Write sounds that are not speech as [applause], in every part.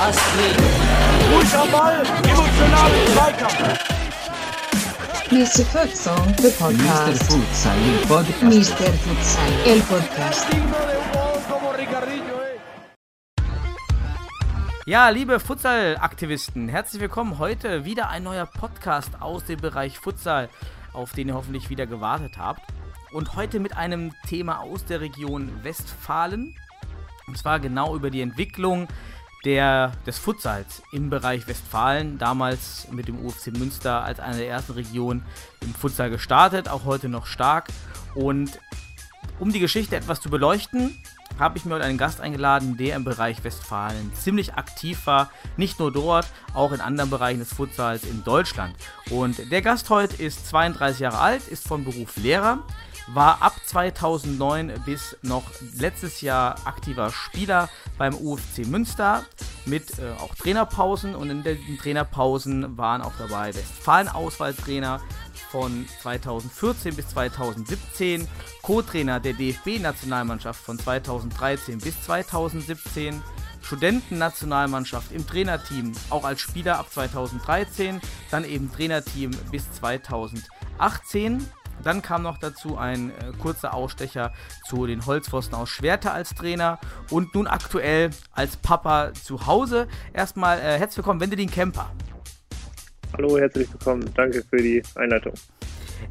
Astrid. Ball, emotionalen Zweikampf. Mr. Futsal, the Mr. podcast. Futsal, il podcast. Mr. Futsal, el podcast. Ja, liebe Futsal-Aktivisten, herzlich willkommen. Heute wieder ein neuer Podcast aus dem Bereich Futsal, auf den ihr hoffentlich wieder gewartet habt. Und heute mit einem Thema aus der Region Westfalen. Und zwar genau über die Entwicklung der, des Futsals im Bereich Westfalen. Damals mit dem UFC Münster als eine der ersten Regionen im Futsal gestartet, auch heute noch stark. Und um die Geschichte etwas zu beleuchten, habe ich mir heute einen Gast eingeladen, der im Bereich Westfalen ziemlich aktiv war. Nicht nur dort, auch in anderen Bereichen des Futsals in Deutschland. Und der Gast heute ist 32 Jahre alt, ist von Beruf Lehrer, war ab 2009 bis noch letztes Jahr aktiver Spieler beim UFC Münster mit äh, auch Trainerpausen und in den Trainerpausen waren auch dabei Westfalen-Auswahltrainer von 2014 bis 2017, Co-Trainer der DFB-Nationalmannschaft von 2013 bis 2017, Studentennationalmannschaft im Trainerteam, auch als Spieler ab 2013, dann eben Trainerteam bis 2018. Dann kam noch dazu ein äh, kurzer Ausstecher zu den Holzpfosten aus Schwerte als Trainer und nun aktuell als Papa zu Hause. Erstmal äh, herzlich willkommen, Wendelin Kemper. Hallo, herzlich willkommen. Danke für die Einleitung.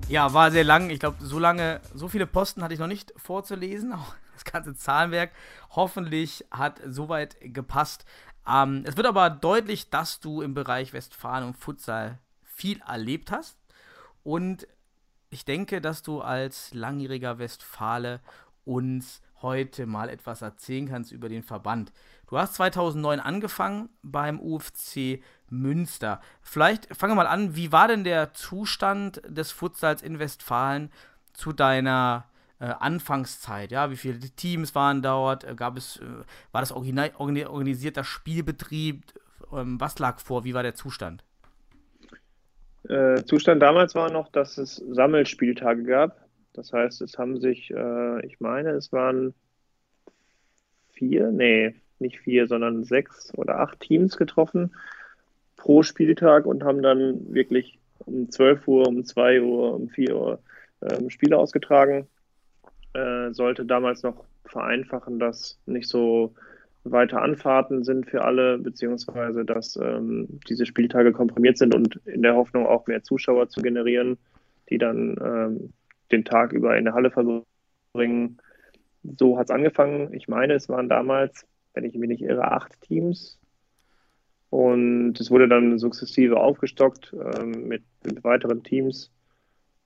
Ja, war sehr lang. Ich glaube, so lange, so viele Posten hatte ich noch nicht vorzulesen. [laughs] Auch das ganze Zahlenwerk. Hoffentlich hat soweit gepasst. Ähm, es wird aber deutlich, dass du im Bereich Westfalen und Futsal viel erlebt hast. Und ich denke, dass du als langjähriger Westfale uns heute mal etwas erzählen kannst über den Verband. Du hast 2009 angefangen beim UFC Münster. Vielleicht fangen wir mal an, wie war denn der Zustand des Futsals in Westfalen zu deiner äh, Anfangszeit? Ja, wie viele Teams waren dort? Äh, Gab es, äh, war das organi organisierter Spielbetrieb? Ähm, was lag vor? Wie war der Zustand? Äh, Zustand damals war noch, dass es Sammelspieltage gab. Das heißt, es haben sich, äh, ich meine, es waren vier, nee, nicht vier, sondern sechs oder acht Teams getroffen pro Spieltag und haben dann wirklich um 12 Uhr, um 2 Uhr, um 4 Uhr ähm, Spiele ausgetragen. Äh, sollte damals noch vereinfachen, dass nicht so weite Anfahrten sind für alle, beziehungsweise dass ähm, diese Spieltage komprimiert sind und in der Hoffnung auch mehr Zuschauer zu generieren, die dann ähm, den Tag über in der Halle verbringen. So hat es angefangen. Ich meine, es waren damals, wenn ich mich nicht irre, acht Teams. Und es wurde dann sukzessive aufgestockt ähm, mit, mit weiteren Teams.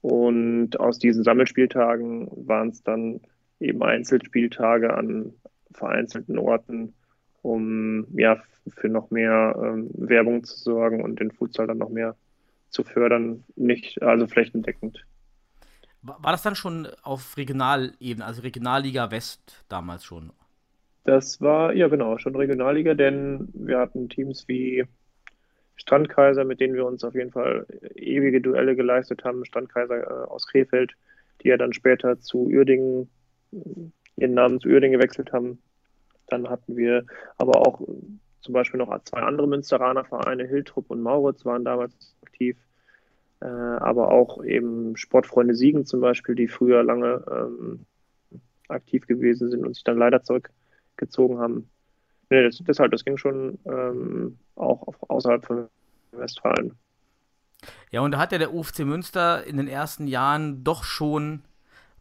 Und aus diesen Sammelspieltagen waren es dann eben Einzelspieltage an vereinzelten Orten, um ja für noch mehr ähm, Werbung zu sorgen und den Futsal dann noch mehr zu fördern, nicht also flächendeckend. War das dann schon auf Regionalebene, also Regionalliga West damals schon? Das war, ja genau, schon Regionalliga, denn wir hatten Teams wie Strandkaiser, mit denen wir uns auf jeden Fall ewige Duelle geleistet haben. Strandkaiser äh, aus Krefeld, die ja dann später zu Uerdingen, ihren Namen zu Uerdingen gewechselt haben. Dann hatten wir aber auch zum Beispiel noch zwei andere Münsteraner Vereine, Hiltrup und Mauritz waren damals aktiv. Äh, aber auch eben Sportfreunde Siegen zum Beispiel, die früher lange ähm, aktiv gewesen sind und sich dann leider zurückgezogen haben. Nee, das, deshalb, das ging schon ähm, auch außerhalb von Westfalen. Ja, und da hat ja der UFC Münster in den ersten Jahren doch schon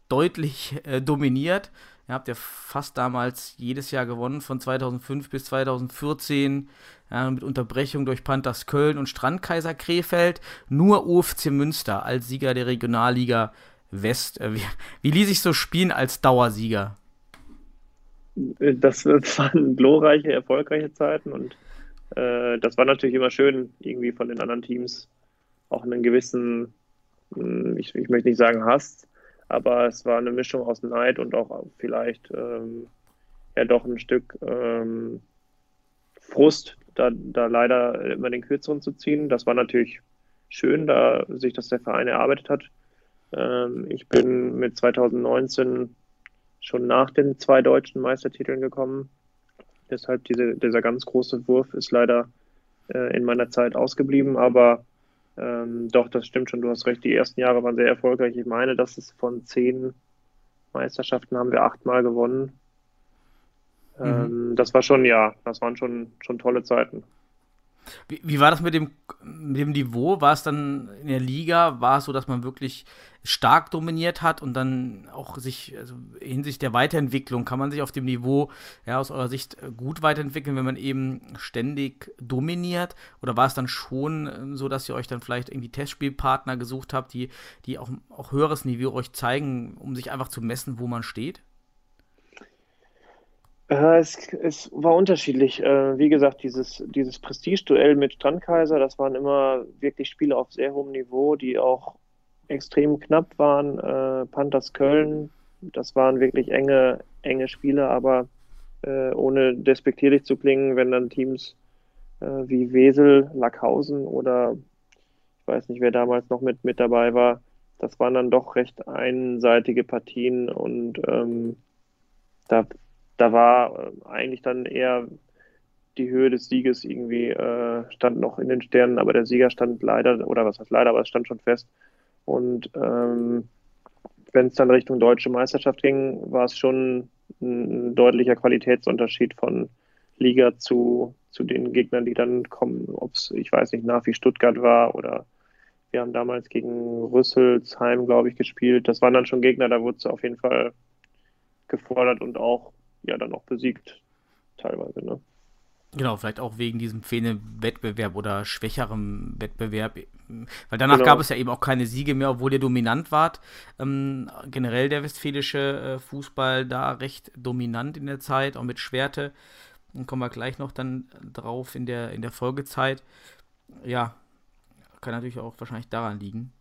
deutlich äh, dominiert. Ihr habt ja fast damals jedes Jahr gewonnen, von 2005 bis 2014, ja, mit Unterbrechung durch Panthers Köln und Strandkaiser Krefeld. Nur UFC Münster als Sieger der Regionalliga West. Äh, wie, wie ließ sich so spielen als Dauersieger? Das, [laughs] waren glorreiche, erfolgreiche Zeiten und äh, das war natürlich immer schön, irgendwie von den anderen Teams auch einen gewissen, ich, ich möchte nicht sagen Hass, aber es war eine Mischung aus Neid und auch vielleicht ähm, ja doch ein Stück ähm, Frust, da, da leider immer den Kürzeren zu ziehen. Das war natürlich schön, da sich das der Verein erarbeitet hat. Ähm, ich bin mit 2019 schon nach den zwei deutschen Meistertiteln gekommen. Deshalb diese, dieser ganz große Wurf ist leider äh, in meiner Zeit ausgeblieben, aber ähm, doch, das stimmt schon, du hast recht, die ersten Jahre waren sehr erfolgreich. Ich meine, dass es von zehn Meisterschaften haben wir achtmal gewonnen. Mhm. Ähm, das war schon, ja, das waren schon, schon tolle Zeiten. Wie, wie, war das mit dem, mit dem Niveau? War es dann in der Liga, war es so, dass man wirklich stark dominiert hat und dann auch sich, also hinsichtlich der Weiterentwicklung, kann man sich auf dem Niveau ja, aus eurer Sicht gut weiterentwickeln, wenn man eben ständig dominiert? Oder war es dann schon ähm, so, dass ihr euch dann vielleicht irgendwie Testspielpartner gesucht habt, die, die auch, auch höheres Niveau euch zeigen, um sich einfach zu messen, wo man steht? Äh, es, es, war unterschiedlich. Äh, wie gesagt, dieses, dieses Prestige-Duell mit Strandkaiser, das waren immer wirklich Spiele auf sehr hohem Niveau, die auch extrem knapp waren. Äh, Panthers Köln, das waren wirklich enge, enge Spiele, aber ohne despektierlich zu klingen, wenn dann Teams wie Wesel, Lackhausen oder ich weiß nicht, wer damals noch mit, mit dabei war, das waren dann doch recht einseitige Partien und ähm, da da war äh, eigentlich dann eher die Höhe des Sieges irgendwie äh, stand noch in den Sternen, aber der Sieger stand leider, oder was heißt leider, aber es stand schon fest. Und ähm, wenn es dann Richtung deutsche Meisterschaft ging, war es schon ein deutlicher Qualitätsunterschied von Liga zu, zu den Gegnern, die dann kommen, ob es, ich weiß nicht, nach wie Stuttgart war oder wir haben damals gegen Rüsselsheim, glaube ich, gespielt. Das waren dann schon Gegner, da wurde es auf jeden Fall gefordert und auch ja dann auch besiegt, teilweise. Ne? Genau, vielleicht auch wegen diesem fehlenden Wettbewerb oder schwächerem Wettbewerb. Weil danach genau. gab es ja eben auch keine Siege mehr, obwohl ihr dominant wart. Ähm, generell der westfälische äh, Fußball da recht dominant in der Zeit, auch mit Schwerte. Dann kommen wir gleich noch dann drauf in der, in der Folgezeit. Ja, kann natürlich auch wahrscheinlich daran liegen.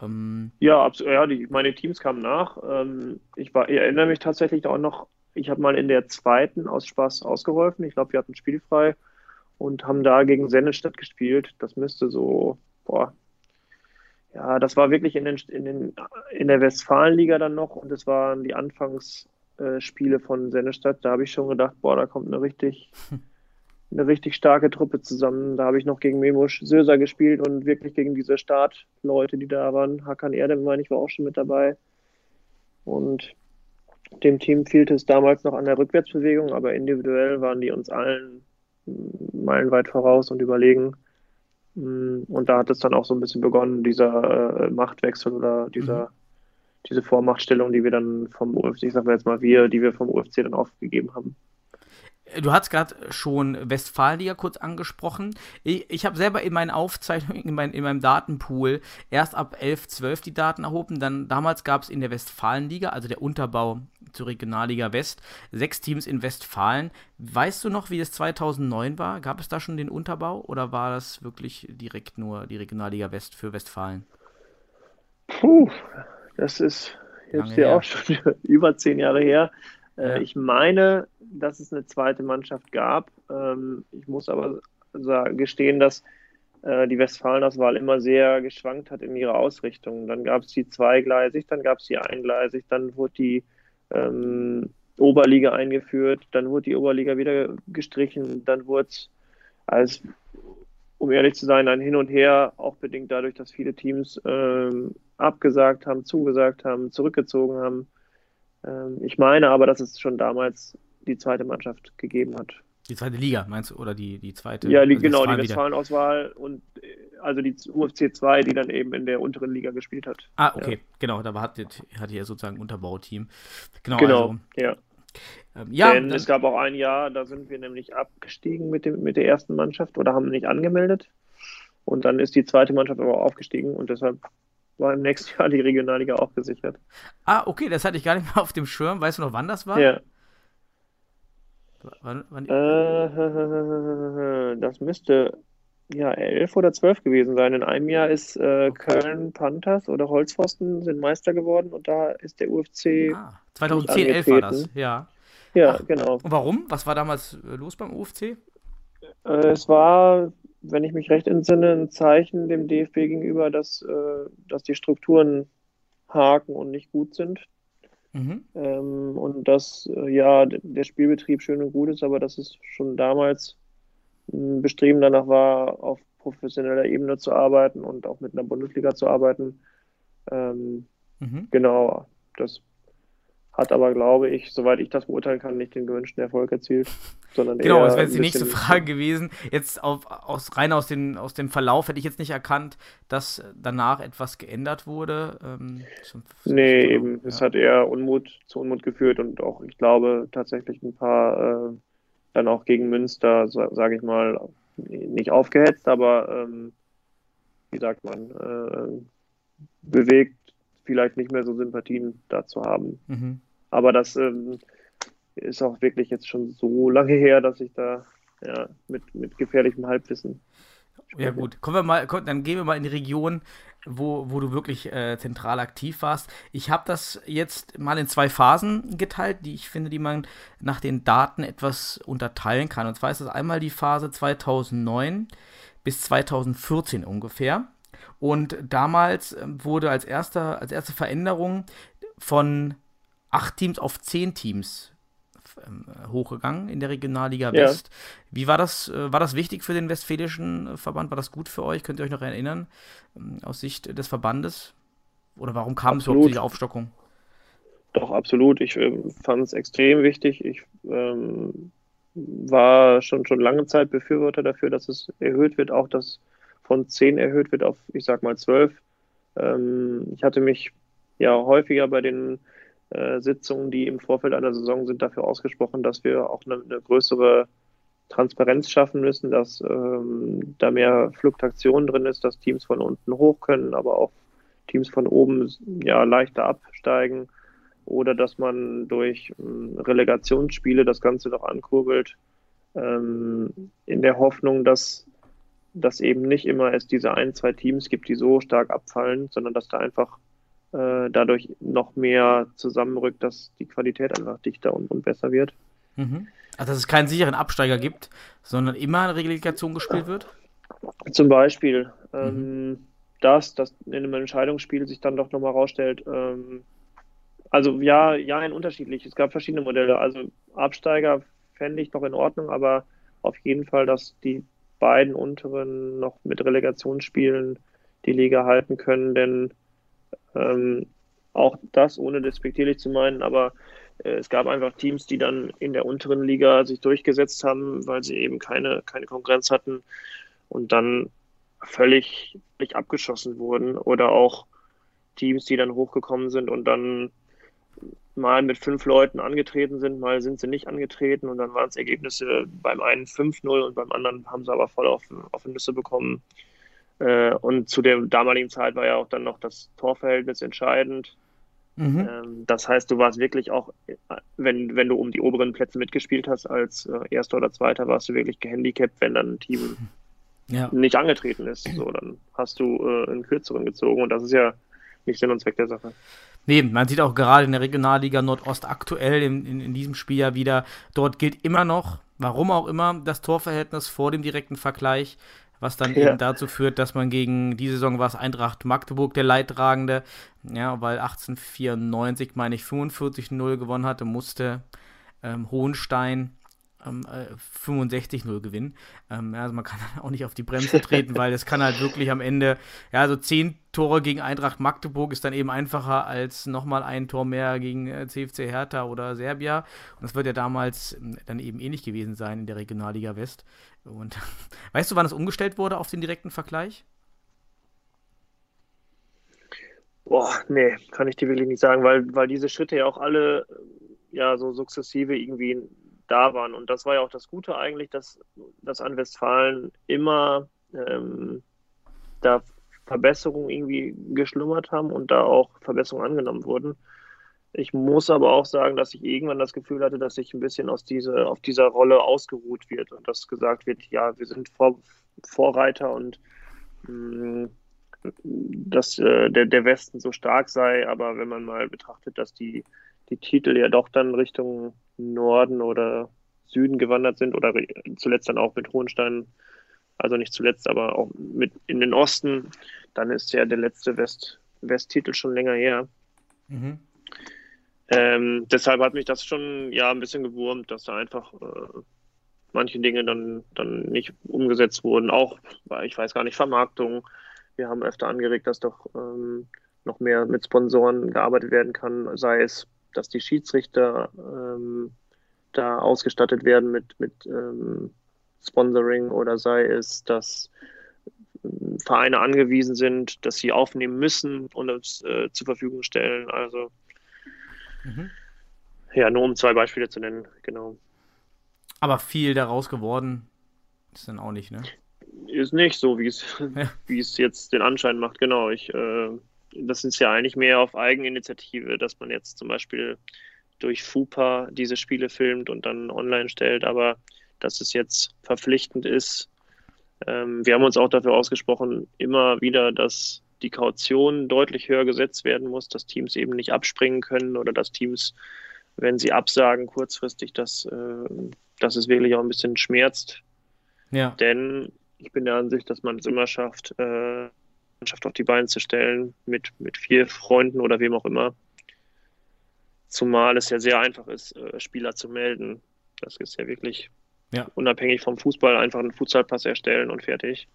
Ähm, ja, ja die, meine Teams kamen nach. Ähm, ich, war, ich erinnere mich tatsächlich auch noch ich habe mal in der zweiten aus Spaß ausgeholfen. Ich glaube, wir hatten spielfrei und haben da gegen Sennestadt gespielt. Das müsste so, boah, ja, das war wirklich in, den, in, den, in der Westfalenliga dann noch und es waren die Anfangsspiele von Sennestadt. Da habe ich schon gedacht, boah, da kommt eine richtig, [laughs] eine richtig starke Truppe zusammen. Da habe ich noch gegen Memusch Söser gespielt und wirklich gegen diese Startleute, die da waren. Hakan Erdem, meine ich, war auch schon mit dabei. Und dem Team fehlte es damals noch an der Rückwärtsbewegung, aber individuell waren die uns allen meilenweit voraus und überlegen. Mm, und da hat es dann auch so ein bisschen begonnen, dieser äh, Machtwechsel oder dieser, mhm. diese Vormachtstellung, die wir dann vom UFC, ich sag mal jetzt mal wir, die wir vom UFC dann aufgegeben haben. Du hast gerade schon Westfalia kurz angesprochen. Ich, ich habe selber in meinen Aufzeichnungen, in, mein, in, meinem Datenpool erst ab 11, 12 die Daten erhoben. Dann, damals gab es in der Westfalenliga, also der Unterbau zur Regionalliga West, sechs Teams in Westfalen. Weißt du noch, wie es 2009 war? Gab es da schon den Unterbau oder war das wirklich direkt nur die Regionalliga West für Westfalen? Puh, das ist jetzt ja auch schon [laughs] über zehn Jahre her. Äh, ja. Ich meine, dass es eine zweite Mannschaft gab. Ähm, ich muss aber gestehen, dass äh, die Westfalenauswahl immer sehr geschwankt hat in ihrer Ausrichtung. Dann gab es die zweigleisig, dann gab es die eingleisig, dann wurde die ähm, Oberliga eingeführt, dann wurde die Oberliga wieder gestrichen, dann wurde es als, um ehrlich zu sein, ein Hin und Her, auch bedingt dadurch, dass viele Teams ähm, abgesagt haben, zugesagt haben, zurückgezogen haben. Ähm, ich meine aber, dass es schon damals die zweite Mannschaft gegeben hat. Die zweite Liga, meinst du? Oder die, die zweite? Ja, die, also genau, die Westfalen-Auswahl und äh, also die UFC 2, die dann eben in der unteren Liga gespielt hat. Ah, okay, ja. genau, da hattet, hatte ihr sozusagen ein Unterbauteam. Genau, genau also, ja. Ähm, ja, Denn es gab auch ein Jahr, da sind wir nämlich abgestiegen mit, dem, mit der ersten Mannschaft oder haben nicht angemeldet. Und dann ist die zweite Mannschaft aber aufgestiegen und deshalb war im nächsten [laughs] Jahr die Regionalliga auch gesichert. Ah, okay, das hatte ich gar nicht mehr auf dem Schirm. Weißt du noch, wann das war? Ja. Wann, wann äh, das müsste ja elf oder zwölf gewesen sein. In einem Jahr ist äh, Köln Panthers oder Holzpfosten sind Meister geworden und da ist der UFC. Ah, 2010, 11 war das, ja. Ja, Ach, genau. Und warum? Was war damals äh, los beim UFC? Äh, es war, wenn ich mich recht entsinne, ein Zeichen dem DFB gegenüber, dass, äh, dass die Strukturen haken und nicht gut sind. Mhm. Ähm, und dass äh, ja der Spielbetrieb schön und gut ist, aber dass es schon damals ein Bestreben danach war, auf professioneller Ebene zu arbeiten und auch mit einer Bundesliga zu arbeiten. Ähm, mhm. Genau, das hat aber, glaube ich, soweit ich das beurteilen kann, nicht den gewünschten Erfolg erzielt. [laughs] Sondern genau, das wäre jetzt die nächste Frage gewesen. Jetzt auf, aus, rein aus, den, aus dem Verlauf hätte ich jetzt nicht erkannt, dass danach etwas geändert wurde. Ähm, zum, zum nee, Verlauf, eben. Ja. Es hat eher Unmut zu Unmut geführt und auch, ich glaube, tatsächlich ein paar äh, dann auch gegen Münster, sage ich mal, nicht aufgehetzt, aber ähm, wie sagt man, äh, bewegt, vielleicht nicht mehr so Sympathien dazu haben. Mhm. Aber das ähm, ist auch wirklich jetzt schon so lange her, dass ich da ja, mit, mit gefährlichem Halbwissen. Spreche. Ja, gut. Kommen wir mal, dann gehen wir mal in die Region, wo, wo du wirklich äh, zentral aktiv warst. Ich habe das jetzt mal in zwei Phasen geteilt, die ich finde, die man nach den Daten etwas unterteilen kann. Und zwar ist das einmal die Phase 2009 bis 2014 ungefähr. Und damals ähm, wurde als, erster, als erste Veränderung von acht Teams auf zehn Teams ähm, hochgegangen in der Regionalliga West. Ja. Wie war das? Äh, war das wichtig für den Westfälischen äh, Verband? War das gut für euch? Könnt ihr euch noch erinnern ähm, aus Sicht des Verbandes? Oder warum kam absolut. es überhaupt zu dieser Aufstockung? Doch, absolut. Ich äh, fand es extrem wichtig. Ich ähm, war schon, schon lange Zeit Befürworter dafür, dass es erhöht wird, auch dass von 10 erhöht wird auf, ich sag mal, 12. Ähm, ich hatte mich ja häufiger bei den Sitzungen, die im Vorfeld einer Saison sind, dafür ausgesprochen, dass wir auch eine, eine größere Transparenz schaffen müssen, dass ähm, da mehr Fluktuation drin ist, dass Teams von unten hoch können, aber auch Teams von oben ja leichter absteigen oder dass man durch ähm, Relegationsspiele das Ganze noch ankurbelt, ähm, in der Hoffnung, dass dass eben nicht immer es diese ein, zwei Teams gibt, die so stark abfallen, sondern dass da einfach äh, dadurch noch mehr zusammenrückt, dass die Qualität einfach dichter und, und besser wird. Mhm. Also dass es keinen sicheren Absteiger gibt, sondern immer eine Relegation gespielt wird? Zum Beispiel, ähm, mhm. dass das in einem Entscheidungsspiel sich dann doch nochmal rausstellt, ähm, also ja, ja, ein unterschiedlich. Es gab verschiedene Modelle. Also Absteiger fände ich noch in Ordnung, aber auf jeden Fall, dass die beiden unteren noch mit Relegationsspielen die Liga halten können, denn ähm, auch das, ohne despektierlich zu meinen, aber äh, es gab einfach Teams, die dann in der unteren Liga sich durchgesetzt haben, weil sie eben keine, keine Konkurrenz hatten und dann völlig, völlig abgeschossen wurden oder auch Teams, die dann hochgekommen sind und dann mal mit fünf Leuten angetreten sind, mal sind sie nicht angetreten und dann waren es Ergebnisse beim einen 5-0 und beim anderen haben sie aber voll auf, auf die Nüsse bekommen. Äh, und zu der damaligen Zeit war ja auch dann noch das Torverhältnis entscheidend. Mhm. Ähm, das heißt, du warst wirklich auch, wenn, wenn du um die oberen Plätze mitgespielt hast, als äh, Erster oder Zweiter, warst du wirklich gehandicapt, wenn dann ein Team ja. nicht angetreten ist. So, dann hast du äh, einen kürzeren gezogen und das ist ja nicht Sinn und Zweck der Sache. Nee, man sieht auch gerade in der Regionalliga Nordost aktuell in, in, in, diesem Spiel ja wieder, dort gilt immer noch, warum auch immer, das Torverhältnis vor dem direkten Vergleich, was dann ja. eben dazu führt, dass man gegen die Saison war es Eintracht Magdeburg der Leidtragende, ja, weil 1894, meine ich, 45-0 gewonnen hatte, musste ähm, Hohenstein ähm, 65-0 gewinnen. Ähm, also man kann [laughs] auch nicht auf die Bremse treten, weil es kann halt wirklich am Ende, ja, also 10 Tore gegen Eintracht Magdeburg ist dann eben einfacher als nochmal ein Tor mehr gegen äh, CFC Hertha oder Serbia. Und das wird ja damals ähm, dann eben ähnlich gewesen sein in der Regionalliga West. Und [laughs] weißt du, wann es umgestellt wurde auf den direkten Vergleich? Boah, nee, kann ich dir wirklich nicht sagen, weil, weil diese Schritte ja auch alle ja so sukzessive irgendwie da waren. Und das war ja auch das Gute eigentlich, dass, dass an Westfalen immer ähm, da Verbesserungen irgendwie geschlummert haben und da auch Verbesserungen angenommen wurden. Ich muss aber auch sagen, dass ich irgendwann das Gefühl hatte, dass sich ein bisschen aus diese, auf dieser Rolle ausgeruht wird und dass gesagt wird, ja, wir sind Vor Vorreiter und mh, mm, dass äh, der, der Westen so stark sei, aber wenn man mal betrachtet, dass die, die Titel ja doch dann Richtung Norden oder Süden gewandert sind oder zuletzt dann auch mit Hohenstein, also nicht zuletzt, aber auch mit in den Osten, dann ist ja der letzte West, Westtitel schon länger her. Mhm. Ähm, deshalb hat mich das schon ja ein bisschen gewurmt, dass da einfach äh, manche Dinge dann, dann nicht umgesetzt wurden. Auch, ich weiß gar nicht, Vermarktung. Wir haben öfter angeregt, dass doch ähm, noch mehr mit Sponsoren gearbeitet werden kann, sei es, dass die Schiedsrichter ähm, da ausgestattet werden mit, mit ähm, Sponsoring oder sei es, dass ähm, Vereine angewiesen sind, dass sie aufnehmen müssen und es äh, zur Verfügung stellen. Also mhm. ja, nur um zwei Beispiele zu nennen, genau. Aber viel daraus geworden ist dann auch nicht, ne? Ist nicht so, wie es, ja. wie es jetzt den Anschein macht, genau. Ich, äh, das ist ja eigentlich mehr auf Eigeninitiative, dass man jetzt zum Beispiel durch FUPA diese Spiele filmt und dann online stellt, aber dass es jetzt verpflichtend ist. Ähm, wir haben uns auch dafür ausgesprochen, immer wieder, dass die Kaution deutlich höher gesetzt werden muss, dass Teams eben nicht abspringen können oder dass Teams, wenn sie absagen kurzfristig, dass, äh, dass es wirklich auch ein bisschen schmerzt. Ja. Denn ich bin der Ansicht, dass man es immer schafft, äh, Mannschaft auf die Beine zu stellen, mit, mit vier Freunden oder wem auch immer. Zumal es ja sehr einfach ist, äh, Spieler zu melden. Das ist ja wirklich ja. unabhängig vom Fußball einfach einen Futsalpass erstellen und fertig.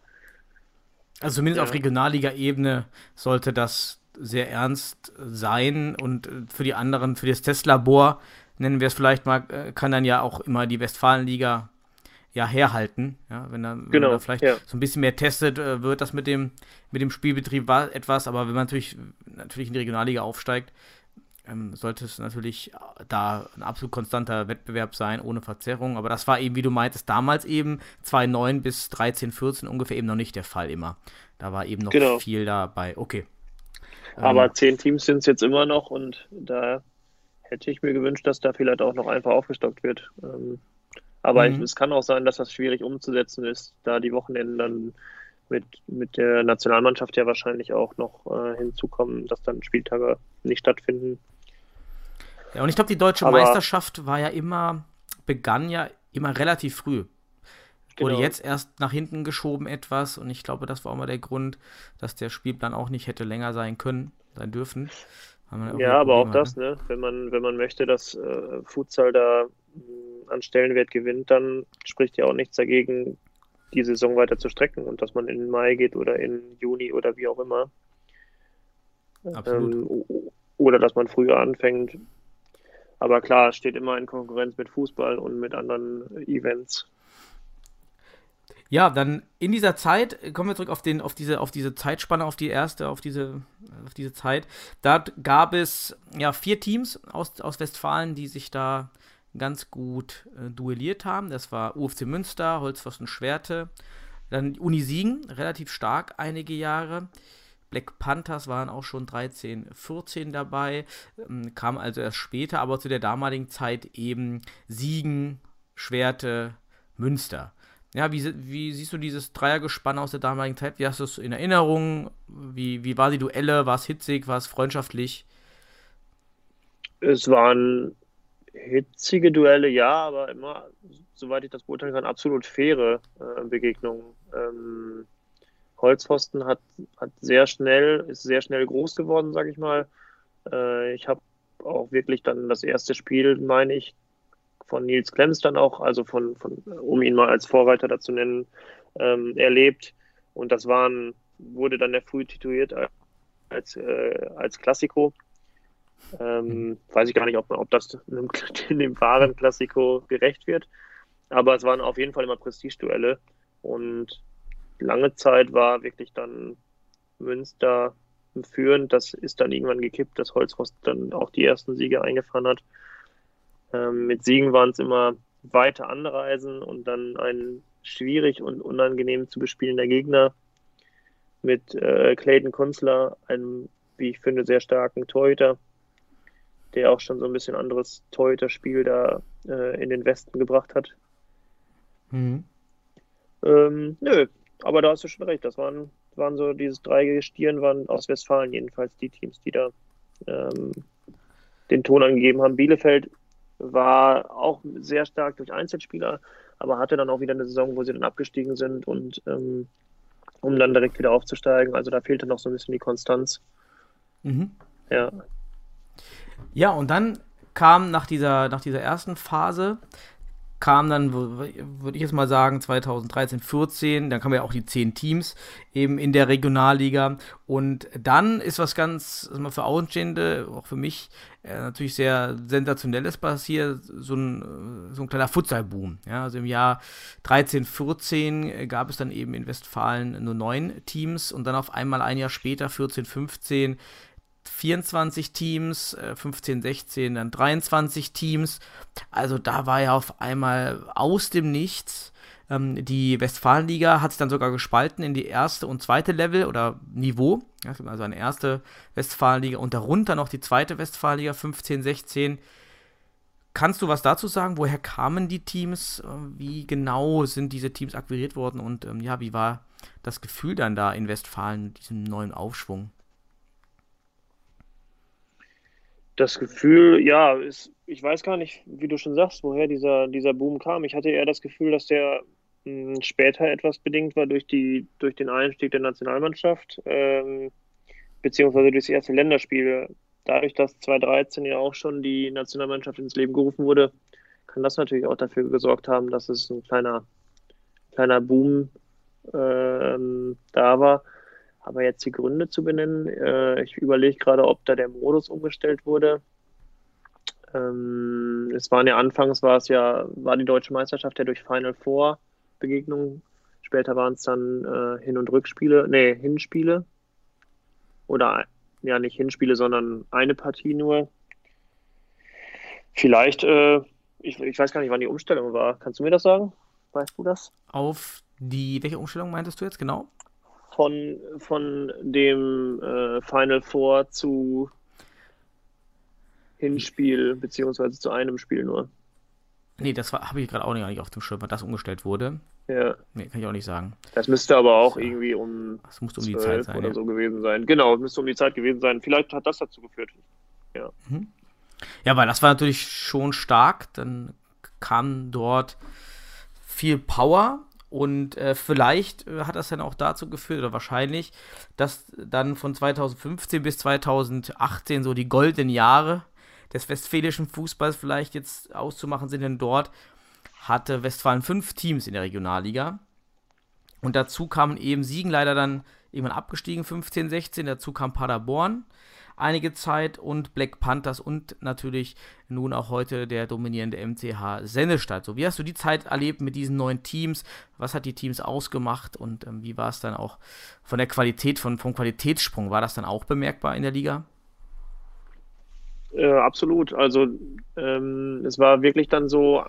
Also zumindest ja. auf Regionalliga-Ebene sollte das sehr ernst sein und für die anderen, für das Testlabor, nennen wir es vielleicht mal, äh, kann dann ja auch immer die Westfalenliga ja herhalten. Ja, wenn da, genau, da vielleicht ja. so ein bisschen mehr testet, äh, wird das mit dem, mit dem Spielbetrieb etwas, aber wenn man natürlich, natürlich in die Regionalliga aufsteigt, ähm, sollte es natürlich da ein absolut konstanter Wettbewerb sein, ohne Verzerrung. Aber das war eben, wie du meintest, damals eben 2009 bis 13, 14 ungefähr eben noch nicht der Fall immer. Da war eben noch genau. viel dabei. Okay. Aber ähm, zehn Teams sind es jetzt immer noch und da hätte ich mir gewünscht, dass da vielleicht auch noch einfach aufgestockt wird. Ähm, aber mhm. es kann auch sein, dass das schwierig umzusetzen ist, da die Wochenenden dann mit, mit der Nationalmannschaft ja wahrscheinlich auch noch äh, hinzukommen, dass dann Spieltage nicht stattfinden. Ja, und ich glaube, die deutsche Aber, Meisterschaft war ja immer, begann ja immer relativ früh. Wurde genau. jetzt erst nach hinten geschoben etwas und ich glaube, das war auch mal der Grund, dass der Spielplan auch nicht hätte länger sein können, sein dürfen. Ja, aber auch das, ne? Wenn man, wenn man möchte, dass äh, Futsal da an Stellenwert gewinnt, dann spricht ja auch nichts dagegen, die Saison weiter zu strecken und dass man in Mai geht oder in Juni oder wie auch immer. Ähm, oder dass man früher anfängt. Aber klar, es steht immer in Konkurrenz mit Fußball und mit anderen Events. Ja, dann in dieser Zeit kommen wir zurück auf, den, auf, diese, auf diese Zeitspanne, auf die erste, auf diese, auf diese Zeit. Da gab es ja vier Teams aus, aus Westfalen, die sich da ganz gut äh, duelliert haben. Das war UFC Münster, Holzpfosten Schwerte, dann Uni Siegen, relativ stark einige Jahre. Black Panthers waren auch schon 13, 14 dabei, ähm, kam also erst später, aber zu der damaligen Zeit eben Siegen, Schwerte, Münster. Ja, wie, wie siehst du dieses Dreiergespann aus der damaligen Zeit? Wie hast du es in Erinnerung? Wie, wie war die Duelle? War es hitzig? War es freundschaftlich? Es waren hitzige Duelle, ja, aber immer, soweit ich das beurteilen kann, absolut faire äh, Begegnungen. Ähm, Holzpfosten hat, hat sehr schnell, ist sehr schnell groß geworden, sage ich mal. Äh, ich habe auch wirklich dann das erste Spiel, meine ich, von Nils Klemms dann auch, also von, von um ihn mal als Vorreiter dazu nennen, ähm, erlebt. Und das waren, wurde dann ja früh tituliert als, äh, als Klassiko. Ähm, weiß ich gar nicht, ob, ob das in [laughs] dem wahren Klassiko gerecht wird. Aber es waren auf jeden Fall immer Prestigeduelle. Und lange Zeit war wirklich dann Münster führend. Das ist dann irgendwann gekippt, dass Holzrost dann auch die ersten Siege eingefahren hat. Ähm, mit Siegen waren es immer weite Anreisen und dann ein schwierig und unangenehm zu bespielender Gegner mit äh, Clayton Kunzler, einem, wie ich finde, sehr starken Torhüter, der auch schon so ein bisschen anderes Torhüter-Spiel da äh, in den Westen gebracht hat. Mhm. Ähm, nö, aber da hast du schon recht. Das waren, waren so, dieses drei Gestirn waren aus Westfalen jedenfalls die Teams, die da ähm, den Ton angegeben haben. Bielefeld war auch sehr stark durch Einzelspieler, aber hatte dann auch wieder eine Saison, wo sie dann abgestiegen sind und ähm, um dann direkt wieder aufzusteigen. Also da fehlte noch so ein bisschen die Konstanz. Mhm. Ja. Ja, und dann kam nach dieser, nach dieser ersten Phase, kam dann, würde ich jetzt mal sagen, 2013, 14, dann kamen ja auch die zehn Teams eben in der Regionalliga. Und dann ist was ganz, also für Außenstehende, auch für mich, äh, natürlich sehr sensationelles passiert, so ein, so ein kleiner Futsal-Boom. Ja, also im Jahr 13, 14 gab es dann eben in Westfalen nur neun Teams und dann auf einmal ein Jahr später, 14, 15, 24 Teams, 15, äh, 16, dann 23 Teams. Also da war ja auf einmal aus dem Nichts. Ähm, die Westfalenliga hat sich dann sogar gespalten in die erste und zweite Level oder Niveau. Also eine erste Westfalenliga und darunter noch die zweite Westfalenliga 15, 16. Kannst du was dazu sagen? Woher kamen die Teams? Wie genau sind diese Teams akquiriert worden? Und ähm, ja, wie war das Gefühl dann da in Westfalen diesem neuen Aufschwung? Das Gefühl, ja, ist, ich weiß gar nicht, wie du schon sagst, woher dieser, dieser Boom kam. Ich hatte eher das Gefühl, dass der mh, hm, später etwas bedingt war durch, die, durch den Einstieg der Nationalmannschaft, ähm, beziehungsweise durch das erste Länderspiel. Dadurch, dass 2013 ja auch schon die Nationalmannschaft ins Leben gerufen wurde, kann das natürlich auch dafür gesorgt haben, dass es ein kleiner, kleiner Boom ähm, da war. Aber jetzt die Gründe zu benennen, äh, ich überlege gerade, ob da der Modus umgestellt wurde. Ähm, es waren ja anfangs war es ja, war die deutsche Meisterschaft ja durch Final Four Begegnungen. Später waren es dann äh, Hin- und Rückspiele, nee, Hinspiele. Oder ja, nicht Hinspiele, sondern eine Partie nur. Vielleicht, äh, ich, ich weiß gar nicht, wann die Umstellung war. Kannst du mir das sagen? Weißt du das? Auf die, welche Umstellung meintest du jetzt genau? Von, von dem äh, Final Four zu Hinspiel, beziehungsweise zu einem Spiel nur. Nee, das habe ich gerade auch nicht auf dem Schirm, weil das umgestellt wurde. Ja. Nee, kann ich auch nicht sagen. Das müsste aber auch ja. irgendwie um, das musste um die Zeit sein, oder ja. so gewesen sein. Genau, müsste um die Zeit gewesen sein. Vielleicht hat das dazu geführt. Ja. Mhm. Ja, weil das war natürlich schon stark. Dann kam dort viel Power und äh, vielleicht äh, hat das dann auch dazu geführt, oder wahrscheinlich, dass dann von 2015 bis 2018 so die goldenen Jahre des westfälischen Fußballs vielleicht jetzt auszumachen sind, denn dort hatte Westfalen fünf Teams in der Regionalliga. Und dazu kamen eben Siegen leider dann irgendwann abgestiegen, 15, 16. Dazu kam Paderborn, einige Zeit und Black Panthers und natürlich nun auch heute der dominierende MCH Sennestadt. So, wie hast du die Zeit erlebt mit diesen neuen Teams? Was hat die Teams ausgemacht und ähm, wie war es dann auch von der Qualität, von, vom Qualitätssprung? War das dann auch bemerkbar in der Liga? Äh, absolut. Also ähm, es war wirklich dann so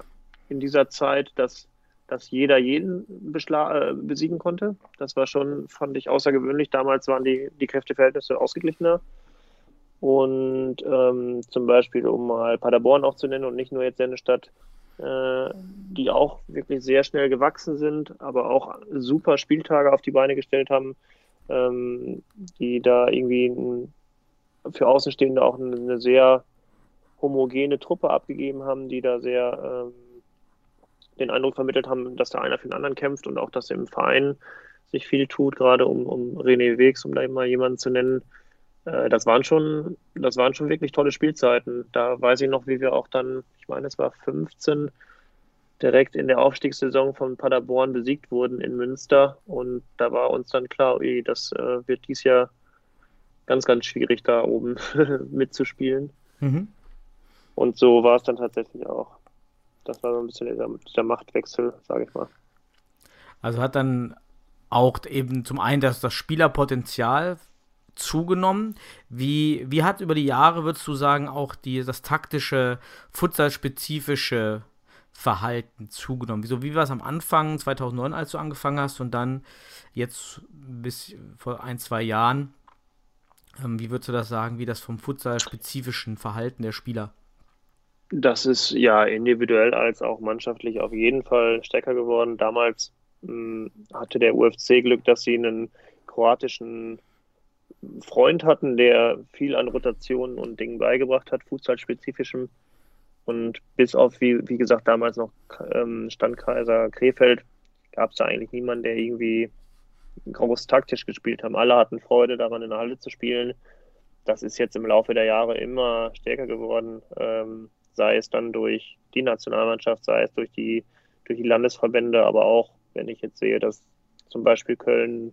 in dieser Zeit, dass, dass jeder jeden äh, besiegen konnte. Das war schon, fand ich, außergewöhnlich. Damals waren die, die Kräfteverhältnisse ausgeglichener. Und ähm, zum Beispiel, um mal Paderborn auch zu nennen und nicht nur jetzt Sennestadt, äh, die auch wirklich sehr schnell gewachsen sind, aber auch super Spieltage auf die Beine gestellt haben, ähm, die da irgendwie ein, für Außenstehende auch eine, eine, sehr homogene Truppe abgegeben haben, die da sehr ähm, den Eindruck vermittelt haben, dass da einer für den anderen kämpft und auch, dass im Verein sich viel tut, gerade um, um René Wegs, um da mal jemanden zu nennen, das waren schon, das waren schon wirklich tolle Spielzeiten. Da weiß ich noch, wie wir auch dann, ich meine, es war 15, direkt in der Aufstiegssaison von Paderborn besiegt wurden in Münster. Und da war uns dann klar, ui, das äh, wird dies Jahr ganz, ganz schwierig, da oben [laughs] mitzuspielen. Mhm. Und so war es dann tatsächlich auch. Das war so ein bisschen dieser, dieser Machtwechsel, sage ich mal. Also hat dann auch eben zum einen das, das Spielerpotenzial zugenommen. Wie, wie hat über die Jahre, würdest du sagen, auch die, das taktische, futsalspezifische Verhalten zugenommen? Wieso, wie war es am Anfang, 2009, als du angefangen hast und dann jetzt bis vor ein, zwei Jahren? Ähm, wie würdest du das sagen, wie das vom futsalspezifischen Verhalten der Spieler? Das ist ja individuell als auch mannschaftlich auf jeden Fall stärker geworden. Damals mh, hm, hatte der UFC Glück, dass sie einen kroatischen Freund hatten, der viel an Rotationen und Dingen beigebracht hat, fußballspezifischem. Und bis auf, wie, wie gesagt, damals noch ähm, Standkaiser Krefeld, gab es da eigentlich niemanden, der irgendwie groß taktisch gespielt hat. Alle hatten Freude daran, in der Halle zu spielen. das ist jetzt im Laufe der Jahre immer stärker geworden, ähm, sei es dann durch die Nationalmannschaft, sei es durch die, durch die Landesverbände, aber auch, wenn ich jetzt sehe, dass zum Beispiel Köln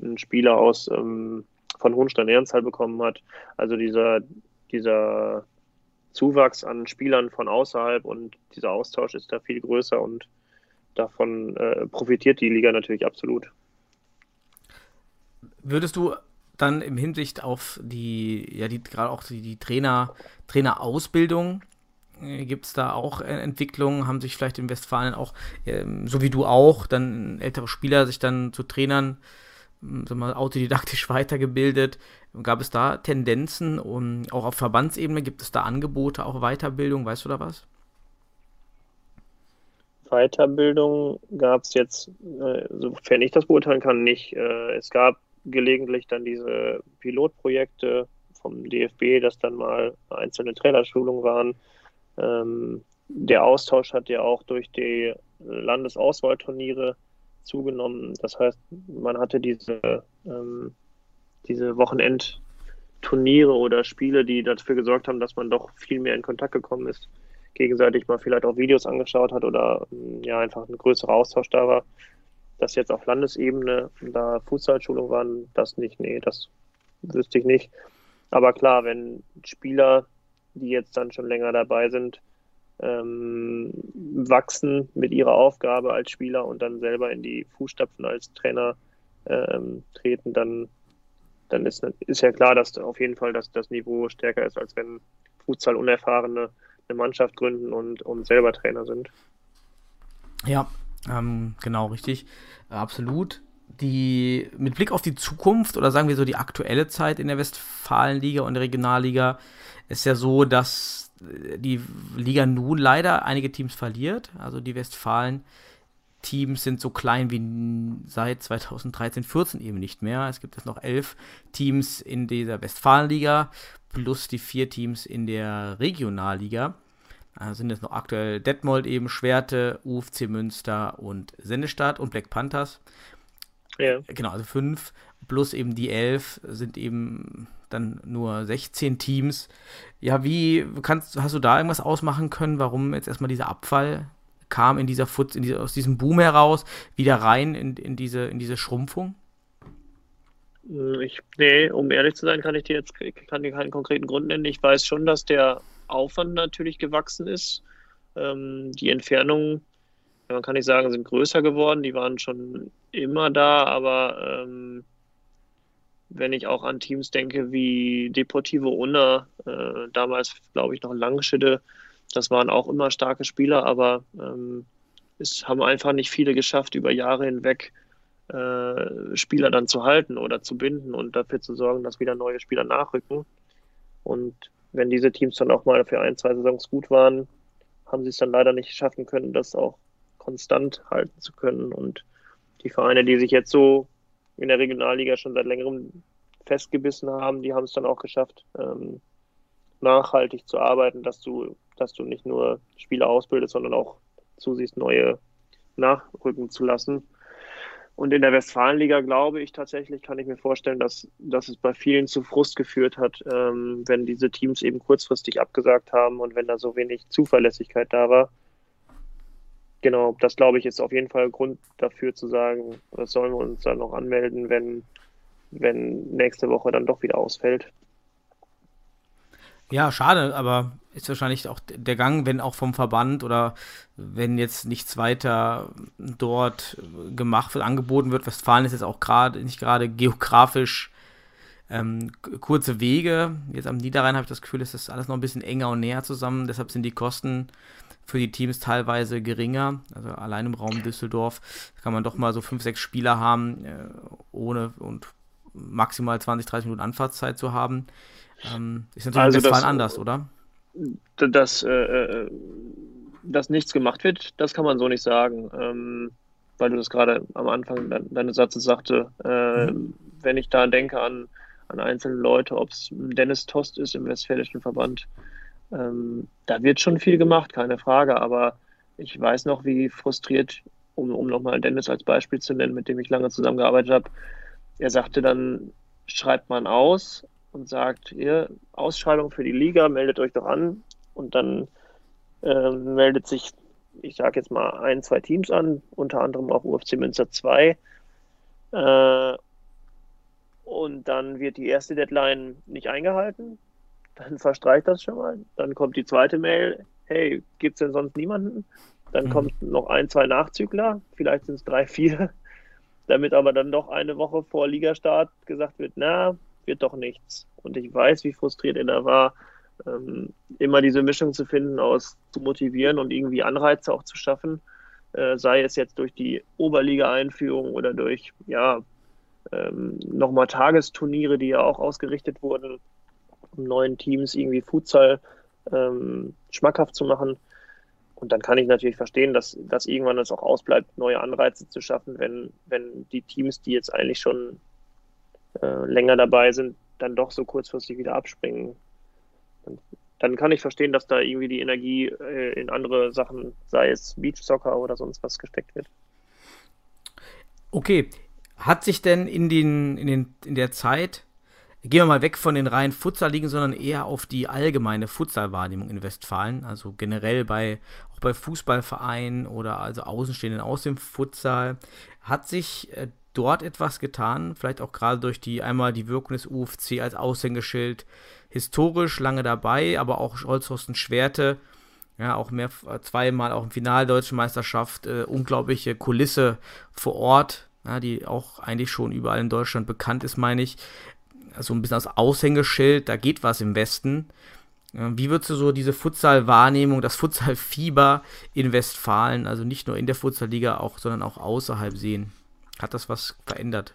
einen Spieler aus ähm, von Hohenstein-Ehrenthal bekommen hat. Also dieser, dieser Zuwachs an Spielern von außerhalb und dieser Austausch ist da viel größer und davon äh, profitiert die Liga natürlich absolut. Würdest du dann im Hinsicht auf die, ja, die, gerade auch die, die Trainer, Trainerausbildung, äh, gibt es da auch äh, Entwicklungen? Haben sich vielleicht in Westfalen auch, ähm, so wie du auch, dann ältere Spieler sich dann zu Trainern hm, sag mal, autodidaktisch [laughs] weitergebildet? Gab es da Tendenzen und auch auf Verbandsebene gibt es da Angebote, auch Weiterbildung, weißt du da was? Weiterbildung gab es jetzt, äh, sofern ich das beurteilen kann, nicht. Äh, es gab gelegentlich dann diese Pilotprojekte vom DFB, dass dann mal einzelne Trainerschulungen waren. Ähm, der Austausch hat ja auch durch die Landesauswahlturniere zugenommen. Das heißt, man hatte diese, ähm, diese Wochenendturniere oder Spiele, die dafür gesorgt haben, dass man doch viel mehr in Kontakt gekommen ist, gegenseitig mal vielleicht auch Videos angeschaut hat oder ähm, ja einfach ein größerer Austausch da war dass jetzt auf Landesebene da Fußballschulungen waren, das nicht, nee, das wüsste ich nicht. Aber klar, wenn Spieler, die jetzt dann schon länger dabei sind, ähm, wachsen mit ihrer Aufgabe als Spieler und dann selber in die Fußstapfen als Trainer ähm, treten, dann, dann ist, ist ja klar, dass auf jeden Fall dass das Niveau stärker ist, als wenn Futsal unerfahrene eine Mannschaft gründen und, und selber Trainer sind. Ja, ähm, genau, richtig. Absolut. Die, mit Blick auf die Zukunft oder sagen wir so die aktuelle Zeit in der Westfalenliga und der Regionalliga ist ja so, dass die Liga nun leider einige Teams verliert. Also die Westfalen Teams sind so klein wie seit 2013, 14 eben nicht mehr. Es gibt jetzt noch elf Teams in dieser Westfalenliga plus die vier Teams in der Regionalliga. Also sind jetzt noch aktuell Detmold eben, Schwerte, UFC Münster und Sendestadt und Black Panthers. Ja. Genau, also fünf plus eben die elf sind eben dann nur 16 Teams. Ja, wie kannst hast du da irgendwas ausmachen können, warum jetzt erstmal dieser Abfall kam in dieser Foot, in dieser, aus diesem Boom heraus, wieder rein in, in, diese, in diese Schrumpfung? Ich, nee, um ehrlich zu sein, kann ich dir jetzt kann dir keinen konkreten Grund nennen. Ich weiß schon, dass der Aufwand natürlich gewachsen ist. Ähm, die Entfernungen, man kann nicht sagen, sind größer geworden. Die waren schon immer da, aber ähm, wenn ich auch an Teams denke wie Deportivo Unna, äh, damals glaube ich noch Langschütte, das waren auch immer starke Spieler, aber ähm, es haben einfach nicht viele geschafft, über Jahre hinweg äh, Spieler dann zu halten oder zu binden und dafür zu sorgen, dass wieder neue Spieler nachrücken. Und wenn diese Teams dann auch mal für ein, zwei Saisons gut waren, haben sie es dann leider nicht schaffen können, das auch konstant halten zu können. Und die Vereine, die sich jetzt so in der Regionalliga schon seit längerem festgebissen haben, die haben es dann auch geschafft, ähm, nachhaltig zu arbeiten, dass du, dass du nicht nur Spieler ausbildest, sondern auch zusiehst, neue nachrücken zu lassen. Und in der Westfalenliga glaube ich tatsächlich, kann ich mir vorstellen, dass, dass es bei vielen zu Frust geführt hat, ähm, wenn diese Teams eben kurzfristig abgesagt haben und wenn da so wenig Zuverlässigkeit da war. Genau, das glaube ich ist auf jeden Fall Grund dafür zu sagen, das sollen wir uns dann noch anmelden, wenn, wenn nächste Woche dann doch wieder ausfällt. Ja, schade, aber ist wahrscheinlich auch der Gang, wenn auch vom Verband oder wenn jetzt nichts weiter dort gemacht wird, angeboten wird. Westfalen ist jetzt auch gerade nicht gerade geografisch ähm, kurze Wege. Jetzt am Niederrhein habe ich das Gefühl, ist das alles noch ein bisschen enger und näher zusammen. Deshalb sind die Kosten für die Teams teilweise geringer. Also allein im Raum Düsseldorf kann man doch mal so fünf, sechs Spieler haben, äh, ohne und maximal 20, 30 Minuten Anfahrtszeit zu haben. Ähm, ist natürlich also in Westfalen anders, oder? Dass, äh, äh, dass nichts gemacht wird, das kann man so nicht sagen. Ähm, weil du das gerade am Anfang deines Satzes sagte, äh, mhm. wenn ich da denke an, an einzelne Leute, ob es Dennis Tost ist im Westfälischen Verband, ähm, da wird schon viel gemacht, keine Frage, aber ich weiß noch, wie frustriert, um, um nochmal Dennis als Beispiel zu nennen, mit dem ich lange zusammengearbeitet habe, er sagte dann, schreibt man aus, und sagt, ihr Ausschreibung für die Liga, meldet euch doch an und dann äh, meldet sich, ich sage jetzt mal, ein, zwei Teams an, unter anderem auch UFC Münster 2. Äh, und dann wird die erste Deadline nicht eingehalten. Dann verstreicht das schon mal. Dann kommt die zweite Mail, hey, gibt es denn sonst niemanden? Dann mhm. kommt noch ein, zwei Nachzügler, vielleicht sind es drei, [laughs] vier, damit aber dann doch eine Woche vor Ligastart gesagt wird, na, wird doch nichts. Und ich weiß, wie frustriert er da war, ähm, immer diese Mischung zu finden aus zu motivieren und irgendwie Anreize auch zu schaffen, äh, sei es jetzt durch die Oberliga-Einführung oder durch, ja, ähm, nochmal Tagesturniere, die ja auch ausgerichtet wurden, um neuen Teams irgendwie Futsal ähm, schmackhaft zu machen. Und dann kann ich natürlich verstehen, dass, dass irgendwann es auch ausbleibt, neue Anreize zu schaffen, wenn, wenn die Teams, die jetzt eigentlich schon äh, länger dabei sind, dann doch so kurzfristig wieder abspringen. Und dann kann ich verstehen, dass da irgendwie die Energie äh, in andere Sachen, sei es Beachsoccer oder sonst was, gesteckt wird. Okay, hat sich denn in, den, in, den, in der Zeit Gehen wir mal weg von den reinen Futsal-Ligen, sondern eher auf die allgemeine Futsal-Wahrnehmung in Westfalen. Also generell bei, auch bei Fußballvereinen oder also Außenstehenden aus dem Futsal. Hat sich äh, dort etwas getan? Vielleicht auch gerade durch die einmal die Wirkung des UFC als Aushängeschild. Historisch lange dabei, aber auch Holzhorsten Schwerte. Ja, auch mehr, zweimal auch im Finale der Deutschen Meisterschaft. Äh, unglaubliche Kulisse vor Ort. Ja, die auch eigentlich schon überall in Deutschland bekannt ist, meine ich so ein bisschen als Aushängeschild, da geht was im Westen. Wie würdest du so diese Futsal-Wahrnehmung, das Futsal-Fieber in Westfalen, also nicht nur in der Futsal-Liga, auch, sondern auch außerhalb sehen? Hat das was verändert?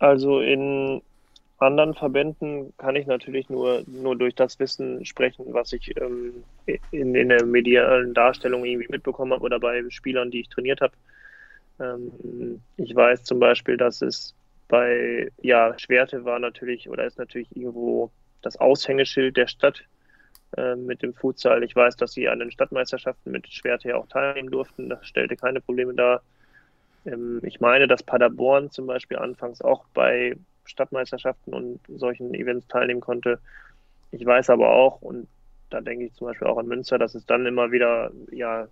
Also in anderen Verbänden kann ich natürlich nur, nur durch das Wissen sprechen, was ich ähm, in, in der medialen Darstellung irgendwie mitbekommen habe oder bei Spielern, die ich trainiert habe. Ähm, ich weiß zum Beispiel, dass es bei ja, Schwerte war natürlich oder ist natürlich irgendwo das Aushängeschild der Stadt äh, mit dem Futsal. Ich weiß, dass sie an den Stadtmeisterschaften mit Schwerte ja auch teilnehmen durften. Das stellte keine Probleme dar. Ähm, ich meine, dass Paderborn zum Beispiel anfangs auch bei Stadtmeisterschaften und solchen Events teilnehmen konnte. Ich weiß aber auch, und da denke ich zum Beispiel auch an Münster, dass es dann immer wieder, ja,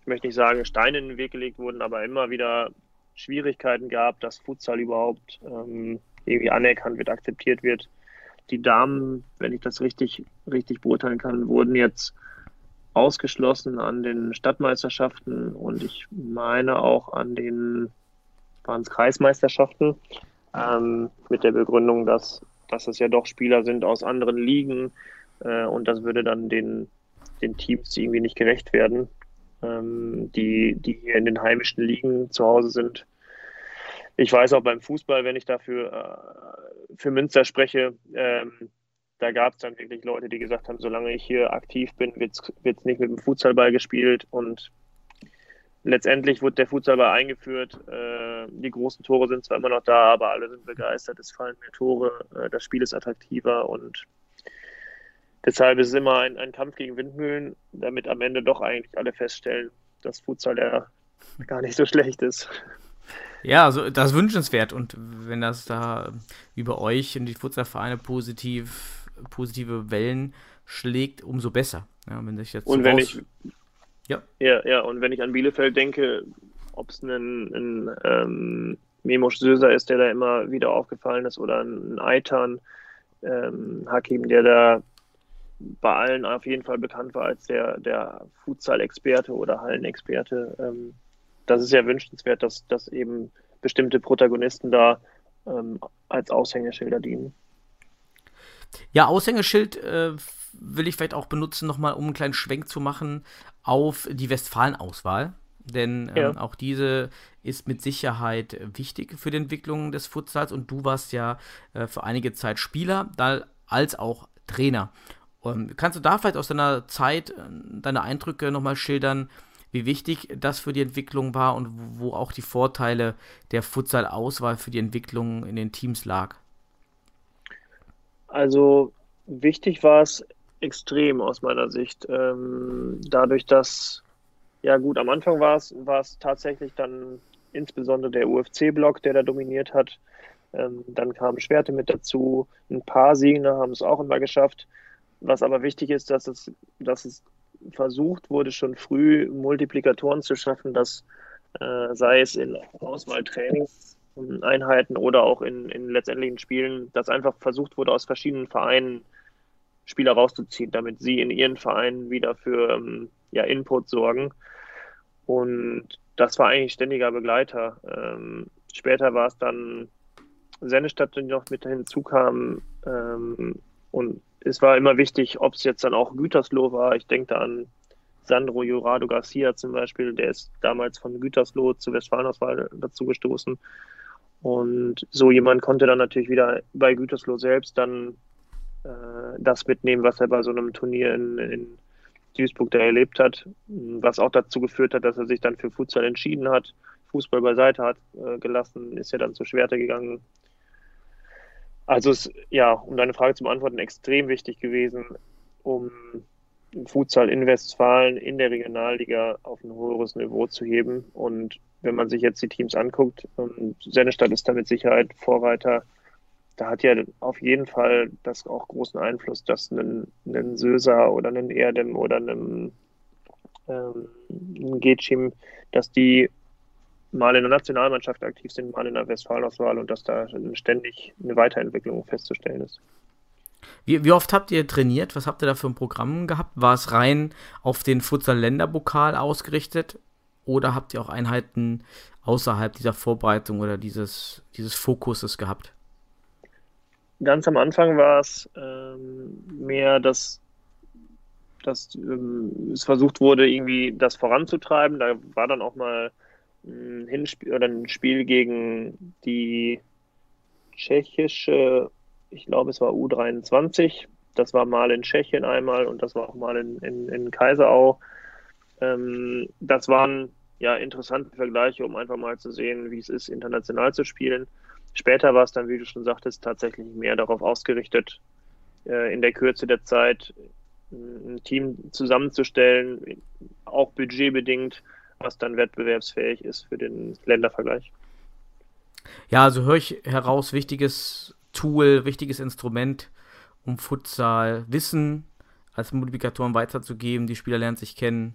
ich möchte nicht sagen, Steine in den Weg gelegt wurden, aber immer wieder Schwierigkeiten gab, dass Futsal überhaupt ähm, irgendwie anerkannt wird, akzeptiert wird. Die Damen, wenn ich das richtig, richtig beurteilen kann, wurden jetzt ausgeschlossen an den Stadtmeisterschaften und ich meine auch an den waren es Kreismeisterschaften ähm, mit der Begründung, dass, dass es ja doch Spieler sind aus anderen Ligen äh, und das würde dann den, den Teams irgendwie nicht gerecht werden ähm, die, die hier in den heimischen Ligen zu Hause sind. Ich weiß auch beim Fußball, wenn ich dafür äh, für Münster spreche, ähm, da gab es dann wirklich Leute, die gesagt haben, solange ich hier aktiv bin, wird es nicht mit dem Futsalball gespielt und letztendlich wurde der Futsalball eingeführt. Äh, die großen Tore sind zwar immer noch da, aber alle sind begeistert. Es fallen mehr Tore, äh, das Spiel ist attraktiver und Deshalb ist es immer ein, ein Kampf gegen Windmühlen, damit am Ende doch eigentlich alle feststellen, dass Futsal ja gar nicht so schlecht ist. Ja, also das ist wünschenswert und wenn das da über euch und die Futsalvereine positiv, positive Wellen schlägt, umso besser. Ja, wenn sich jetzt und wenn ich ja. ja, ja, und wenn ich an Bielefeld denke, ob es ein, ein ähm, Memo Söser ist, der da immer wieder aufgefallen ist, oder ein Eitan ähm, Hakim, der da bei allen auf jeden Fall bekannt war als der, der Futsal-Experte oder Hallenexperte. Ähm, das ist ja wünschenswert, dass, dass eben bestimmte Protagonisten da ähm, als Aushängeschilder dienen. Ja, Aushängeschild äh, will ich vielleicht auch benutzen, nochmal, um einen kleinen Schwenk zu machen auf die Westfalen-Auswahl. Denn ähm, ja. auch diese ist mit Sicherheit wichtig für die Entwicklung des Futsals und du warst ja äh, für einige Zeit Spieler, da, als auch Trainer. Und kannst du da vielleicht aus deiner Zeit äh, deine Eindrücke nochmal schildern, wie wichtig das für die Entwicklung war und wo auch die Vorteile der Futsal-Auswahl für die Entwicklung in den Teams lag? Also wichtig war es extrem aus meiner Sicht. Ähm, dadurch, dass, ja gut, am Anfang war es, war es tatsächlich dann insbesondere der UFC-Block, der da dominiert hat. Ähm, dann kamen Schwerte mit dazu. Ein paar Siegner haben es auch immer geschafft. Was aber wichtig ist, dass es, dass es versucht wurde, schon früh Multiplikatoren zu schaffen, dass äh, sei es in Auswahltrainingseinheiten oder auch in, in letztendlichen Spielen, dass einfach versucht wurde, aus verschiedenen Vereinen Spieler rauszuziehen, damit sie in ihren Vereinen wieder für ähm, ja, Input sorgen. Und das war eigentlich ständiger Begleiter. Ähm, später war es dann Sennestadt, die noch mit hinzukam. Ähm, und es war immer wichtig, ob es jetzt dann auch Gütersloh war. Ich denke da an Sandro Jurado Garcia zum Beispiel, der ist damals von Gütersloh zur Westfalenauswahl dazu gestoßen. Und so jemand konnte dann natürlich wieder bei Gütersloh selbst dann äh, das mitnehmen, was er bei so einem Turnier in, in Duisburg da erlebt hat, was auch dazu geführt hat, dass er sich dann für Futsal entschieden hat, Fußball beiseite hat äh, gelassen, ist ja dann zur Schwerte gegangen. Also es ja, um deine Frage zu beantworten, extrem wichtig gewesen, um Futsal in Westfalen in der Regionalliga auf ein höheres Niveau zu heben. Und wenn man sich jetzt die Teams anguckt, ähm, Sennestadt ist da mit Sicherheit Vorreiter. Da hat ja auf jeden Fall das auch großen Einfluss, dass ein, ein Söser oder ein Erdem oder ein, ähm, ein Getschim, dass die mal in der Nationalmannschaft aktiv sind, mal in der Westfalenauswahl und dass da ständig eine Weiterentwicklung festzustellen ist. Wie, wie, oft habt ihr trainiert? Was habt ihr da für ein Programm gehabt? War es rein auf den Futsal-Länderpokal ausgerichtet oder habt ihr auch Einheiten außerhalb dieser Vorbereitung oder dieses, dieses Fokuses gehabt? Ganz am Anfang war es ähm, mehr, dass, dass ähm, es versucht wurde, irgendwie das voranzutreiben. Da war dann auch mal ein Hinspiel oder ein Spiel gegen die tschechische ich glaube, es war U23. Das war mal in Tschechien einmal und das war auch mal in, in, in Kaiserau. Ähm, das waren ja interessante Vergleiche, um einfach mal zu sehen, wie es ist, international zu spielen. Später war es dann, wie du schon sagtest, tatsächlich mehr darauf ausgerichtet, äh, in der Kürze der Zeit ein Team zusammenzustellen, auch budgetbedingt, was dann wettbewerbsfähig ist für den Ländervergleich. Ja, also höre ich heraus, wichtiges Tool, wichtiges Instrument, um Futsal Wissen als Multiplikatoren weiterzugeben. Die Spieler lernen sich kennen,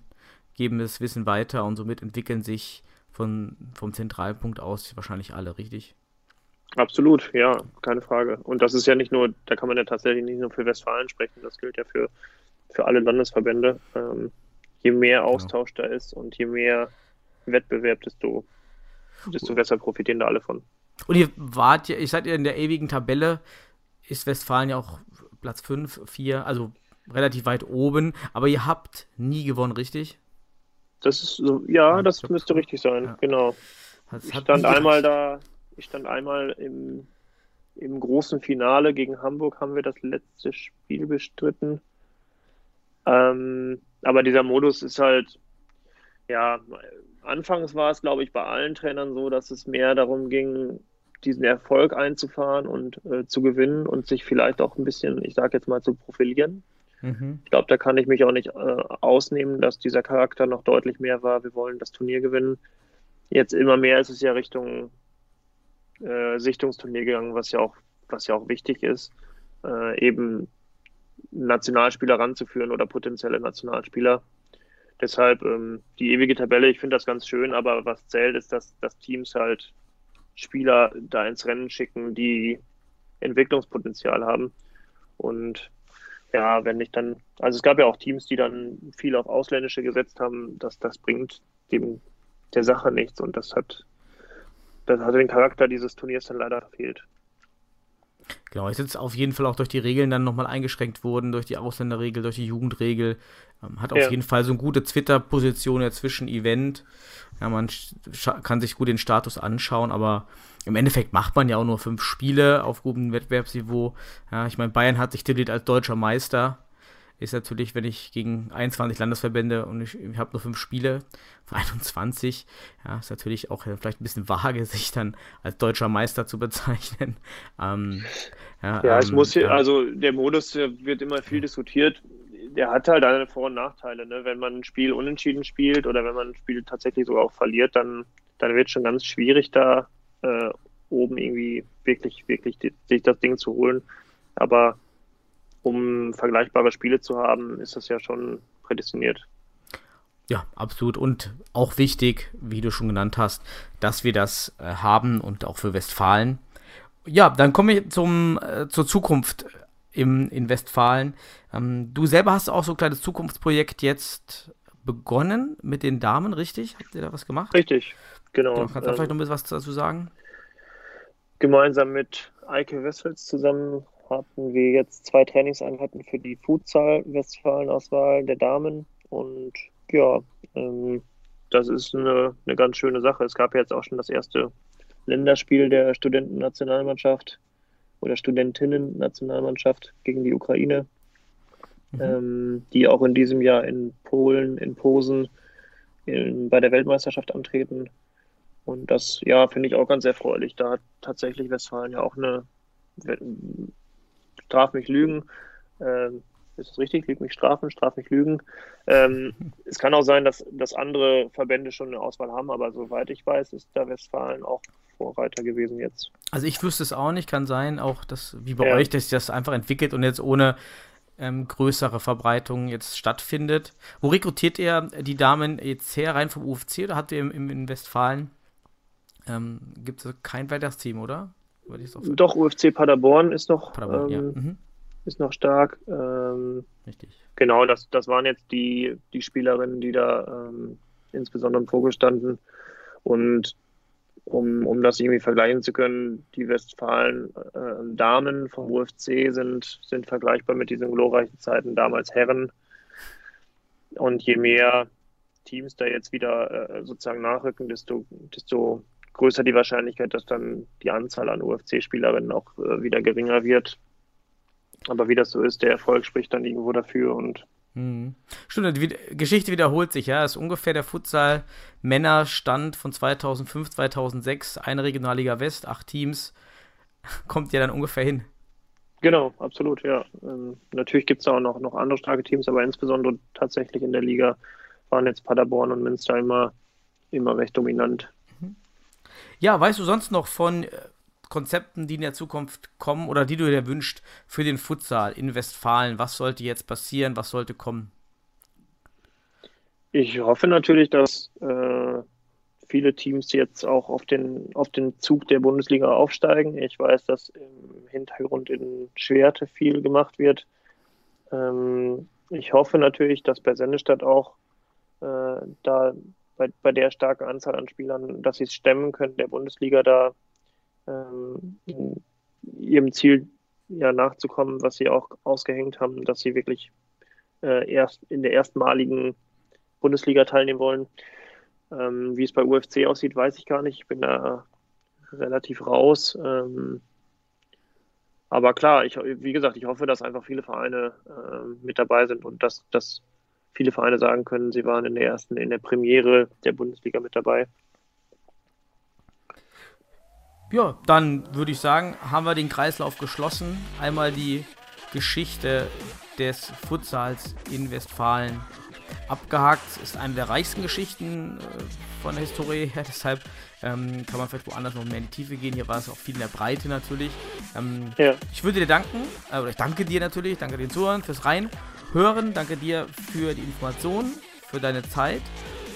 geben das Wissen weiter und somit entwickeln sich von, vom Zentralpunkt aus wahrscheinlich alle, richtig? Absolut, ja, keine Frage. Und das ist ja nicht nur, da kann man ja tatsächlich nicht nur für Westfalen sprechen, das gilt ja für, für alle Landesverbände. Ähm, je mehr. Austausch genau. da ist und je mehr Wettbewerb, desto, desto besser profitieren da alle von. Und ihr wart ja, ich seid ihr in der ewigen Tabelle, ist Westfalen ja auch Platz 5, 4, also relativ weit oben, aber ihr habt nie gewonnen, richtig? Das ist so, ja, ja das glaub, müsste richtig sein, ja. genau. Das ich stand einmal da, ich stand einmal im, im großen Finale gegen Hamburg, haben wir das letzte Spiel bestritten. Ähm, aber dieser Modus ist halt, ja, anfangs war es, glaube ich, bei allen Trainern so, dass es mehr darum ging, diesen Erfolg einzufahren und äh, zu gewinnen und sich vielleicht auch ein bisschen, ich sage jetzt mal, zu profilieren. Mhm. Ich glaube, da kann ich mich auch nicht äh, ausnehmen, dass dieser Charakter noch deutlich mehr war. Wir wollen das Turnier gewinnen. Jetzt immer mehr ist es ja Richtung äh, Sichtungsturnier gegangen, was ja auch, was ja auch wichtig ist, äh, eben Nationalspieler ranzuführen oder potenzielle Nationalspieler Deshalb ähm, die ewige Tabelle, ich finde das ganz schön, aber was zählt, ist, dass, dass Teams halt Spieler da ins Rennen schicken, die Entwicklungspotenzial haben. Und ja, wenn ich dann, also es gab ja auch Teams, die dann viel auf Ausländische gesetzt haben, dass das bringt dem der Sache nichts und das hat, das hat den Charakter dieses Turniers dann leider verfehlt. Genau, ist jetzt auf jeden Fall auch durch die Regeln dann nochmal eingeschränkt worden, durch die Ausländerregel, durch die Jugendregel. Ähm, hat auf ja. jeden Fall so eine gute Twitter-Position ja zwischen Event. Ja, man kann sich gut den Status anschauen, aber im Endeffekt macht man ja auch nur fünf Spiele auf gutem Wettbewerbsniveau. Ja, ich meine, Bayern hat sich tituliert als deutscher Meister ist natürlich, wenn ich gegen 21 Landesverbände und ich, ich habe nur fünf Spiele von [laughs] 21, ja, ist natürlich auch vielleicht ein bisschen vage, [laughs] sich dann als deutscher Meister zu bezeichnen. [laughs] Ähm, ja, ja, es ähm, muss hier, also der Modus wird immer viel diskutiert. Der hat halt eine Vor- und Nachteile. Ne? Wenn man ein Spiel unentschieden spielt oder wenn man ein Spiel tatsächlich sogar auch verliert, dann, dann wird es schon ganz schwierig, da äh, oben irgendwie wirklich, wirklich die, sich das Ding zu holen. Aber um vergleichbare Spiele zu haben, ist das ja schon prädestiniert. Ja, absolut. Und auch wichtig, wie du schon genannt hast, dass wir das äh, haben und auch für Westfalen. Ja, dann komme ich zum, äh, zur Zukunft im, in Westfalen. Ähm, du selber hast auch so ein kleines Zukunftsprojekt jetzt begonnen mit den Damen, richtig? Habt ihr da was gemacht? Richtig, genau. genau kannst du ähm, vielleicht noch ein bisschen was dazu sagen? Gemeinsam mit Eike Wessels zusammen hatten wir jetzt zwei Trainingseinheiten für die Futsal-Westfalen-Auswahl der Damen und ja, ähm, das ist eine, eine ganz schöne Sache. Es gab jetzt auch schon das erste Länderspiel der Studentennationalmannschaft oder Studentinnen-Nationalmannschaft gegen die Ukraine, mhm. ähm, die auch in diesem Jahr in Polen, in Posen in, bei der Weltmeisterschaft antreten. Und das, ja, finde ich auch ganz erfreulich. Da hat tatsächlich Westfalen ja auch eine, straf mich lügen, ähm, ist es richtig? Lüg mich strafen, straf mich lügen. Ähm, [laughs] es kann auch sein, dass, dass andere Verbände schon eine Auswahl haben, aber soweit ich weiß, ist da Westfalen auch Vorreiter gewesen jetzt. Also ich wüsste es auch nicht, kann sein, auch dass, wie bei ja. euch, dass sich das einfach entwickelt und jetzt ohne ähm, größere Verbreitung jetzt stattfindet. Wo rekrutiert ihr die Damen jetzt her, rein vom UFC oder habt ihr im, im in Westfalen? Ähm, Gibt es kein weiteres Team, oder? Doch, UFC Paderborn ist noch, Paderborn, ähm, ja. mhm. ist noch stark. Ähm, Richtig. Genau, das, das waren jetzt die, die Spielerinnen, die da ähm, insbesondere im Fokus standen. Und um, um das irgendwie vergleichen zu können, die Westfalen äh, Damen vom UFC sind, sind vergleichbar mit diesen glorreichen Zeiten damals Herren. Und je mehr Teams da jetzt wieder äh, sozusagen nachrücken, desto, desto größer die Wahrscheinlichkeit, dass dann die Anzahl an UFC-Spielerinnen auch äh, wieder geringer wird. Aber wie das so ist, der Erfolg spricht dann irgendwo dafür und hm. Stimmt, die Geschichte wiederholt sich, ja. Das ist ungefähr der Futsal-Männerstand von 2005, 2006, eine Regionalliga West, acht Teams, [laughs] kommt ja dann ungefähr hin. Genau, absolut, ja. Ähm, natürlich gibt es auch noch, noch andere starke Teams, aber insbesondere tatsächlich in der Liga waren jetzt Paderborn und Münster immer, immer recht dominant. Ja, weißt du sonst noch von äh, Konzepten, die in der Zukunft kommen oder die du dir wünscht für den Futsal in Westfalen? Was sollte jetzt passieren? Was sollte kommen? Ich hoffe natürlich, dass äh, viele Teams jetzt auch auf den, auf den Zug der Bundesliga aufsteigen. Ich weiß, dass im Hintergrund in Schwerte viel gemacht wird. Ähm, ich hoffe natürlich, dass bei Sendestadt auch äh, da bei, bei der starken Anzahl an Spielern, dass sie es stemmen können, der Bundesliga da ähm, ihrem Ziel ja nachzukommen, was sie auch ausgehängt haben, dass sie wirklich äh, erst in der erstmaligen Bundesliga teilnehmen wollen. Ähm, wie es bei UFC aussieht, weiß ich gar nicht. Ich bin da relativ raus. Ähm, aber klar, ich, wie gesagt, ich hoffe, dass einfach viele Vereine äh, mit dabei sind und dass, dass viele Vereine sagen können, sie waren in der ersten, in der Premiere der Bundesliga mit dabei. Ja, dann würde ich sagen, haben wir den Kreislauf geschlossen. Einmal die Geschichte des Futsals in Westfalen abgehakt. Ist eine der reichsten Geschichten äh, von der Historie her. [laughs] Deshalb ähm, kann man vielleicht woanders noch mehr in die Tiefe gehen. Hier war es auch viel in der Breite natürlich. Ähm, ja. Ich würde dir danken, äh, oder ich danke dir natürlich, danke den Zuhörern fürs Reinhören, danke dir für die Informationen, für deine Zeit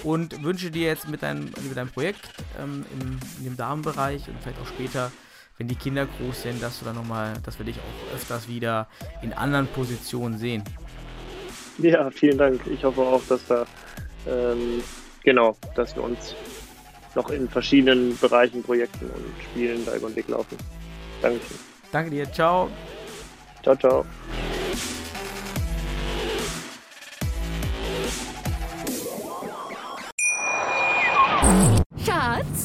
und wünsche dir jetzt mit deinem, mit deinem Projekt ähm, im, in dem Damenbereich und vielleicht auch später, wenn die Kinder groß sind, dass du dann nochmal, dass wir dich auch öfters wieder in anderen Positionen sehen. Ja, vielen Dank. Ich hoffe auch, dass da ähm, genau, dass wir uns noch in verschiedenen Bereichen, Projekten und Spielen da über den Weg laufen. Dankeschön. Danke dir. Ciao. Ciao, ciao.